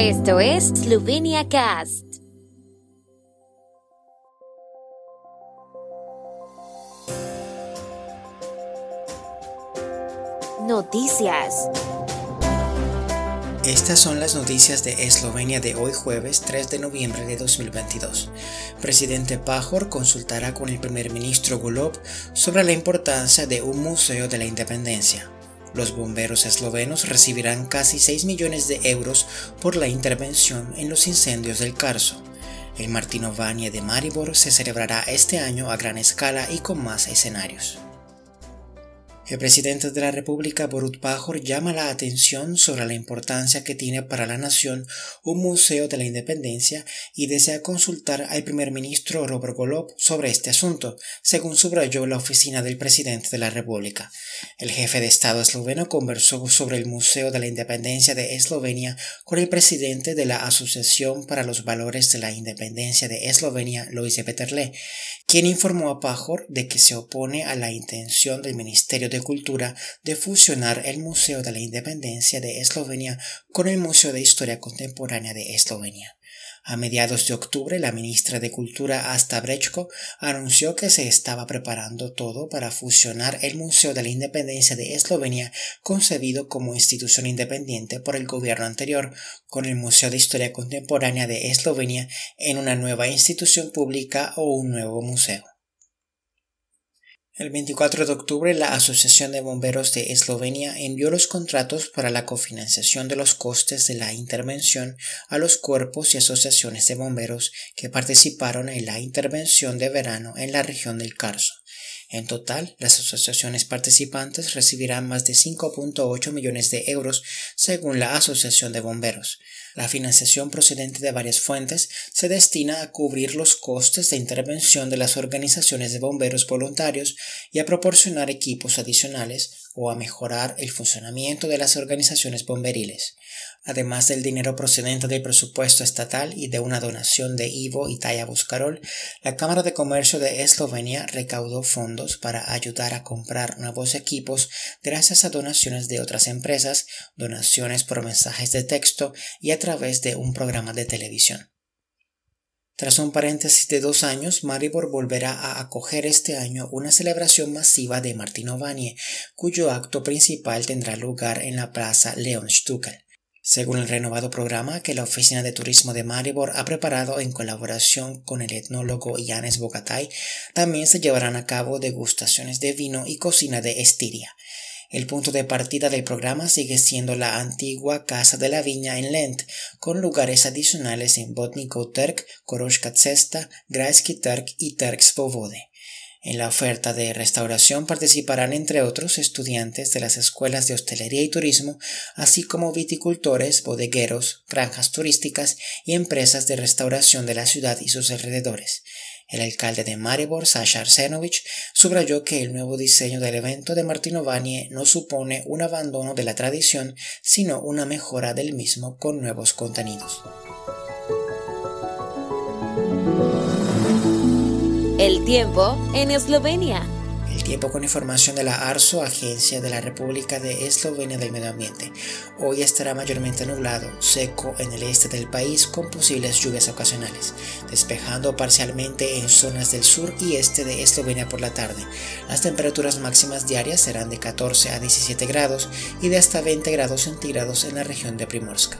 Esto es Slovenia Cast. Noticias. Estas son las noticias de Eslovenia de hoy jueves 3 de noviembre de 2022. Presidente Pajor consultará con el primer ministro Golob sobre la importancia de un museo de la independencia. Los bomberos eslovenos recibirán casi 6 millones de euros por la intervención en los incendios del Carso. El Martino Vanie de Maribor se celebrará este año a gran escala y con más escenarios. El presidente de la República, Borut Pajor, llama la atención sobre la importancia que tiene para la nación un museo de la independencia y desea consultar al primer ministro Robert Golob sobre este asunto, según subrayó la oficina del presidente de la República. El jefe de Estado esloveno conversó sobre el Museo de la Independencia de Eslovenia con el presidente de la Asociación para los Valores de la Independencia de Eslovenia, Loise Peterle, quien informó a Pajor de que se opone a la intención del Ministerio de Cultura de fusionar el Museo de la Independencia de Eslovenia con el Museo de Historia Contemporánea de Eslovenia. A mediados de octubre, la ministra de Cultura Asta Brechko anunció que se estaba preparando todo para fusionar el Museo de la Independencia de Eslovenia, concebido como institución independiente por el gobierno anterior, con el Museo de Historia Contemporánea de Eslovenia en una nueva institución pública o un nuevo museo. El 24 de octubre, la Asociación de Bomberos de Eslovenia envió los contratos para la cofinanciación de los costes de la intervención a los cuerpos y asociaciones de bomberos que participaron en la intervención de verano en la región del Carso. En total, las asociaciones participantes recibirán más de 5.8 millones de euros según la Asociación de Bomberos. La financiación procedente de varias fuentes se destina a cubrir los costes de intervención de las organizaciones de bomberos voluntarios y a proporcionar equipos adicionales o a mejorar el funcionamiento de las organizaciones bomberiles además del dinero procedente del presupuesto estatal y de una donación de Ivo y Taya Buscarol, la Cámara de Comercio de Eslovenia recaudó fondos para ayudar a comprar nuevos equipos gracias a donaciones de otras empresas, donaciones por mensajes de texto y a través de un programa de televisión. Tras un paréntesis de dos años, Maribor volverá a acoger este año una celebración masiva de Martino Vanie, cuyo acto principal tendrá lugar en la plaza Leon Stukel. Según el renovado programa que la Oficina de Turismo de Maribor ha preparado en colaboración con el etnólogo Yanes Bogatay, también se llevarán a cabo degustaciones de vino y cocina de Estiria. El punto de partida del programa sigue siendo la antigua Casa de la Viña en Lent, con lugares adicionales en Botniko Terk, Koroshka Cesta, Grajski Terk y Terk Svobode. En la oferta de restauración participarán entre otros estudiantes de las escuelas de hostelería y turismo, así como viticultores, bodegueros, granjas turísticas y empresas de restauración de la ciudad y sus alrededores. El alcalde de Maribor, Sasha Arsenovich, subrayó que el nuevo diseño del evento de Martino Vanie no supone un abandono de la tradición, sino una mejora del mismo con nuevos contenidos. El tiempo en Eslovenia. Tiempo con información de la ARSO, Agencia de la República de Eslovenia del Medio Ambiente. Hoy estará mayormente nublado, seco en el este del país con posibles lluvias ocasionales, despejando parcialmente en zonas del sur y este de Eslovenia por la tarde. Las temperaturas máximas diarias serán de 14 a 17 grados y de hasta 20 grados centígrados en la región de Primorska.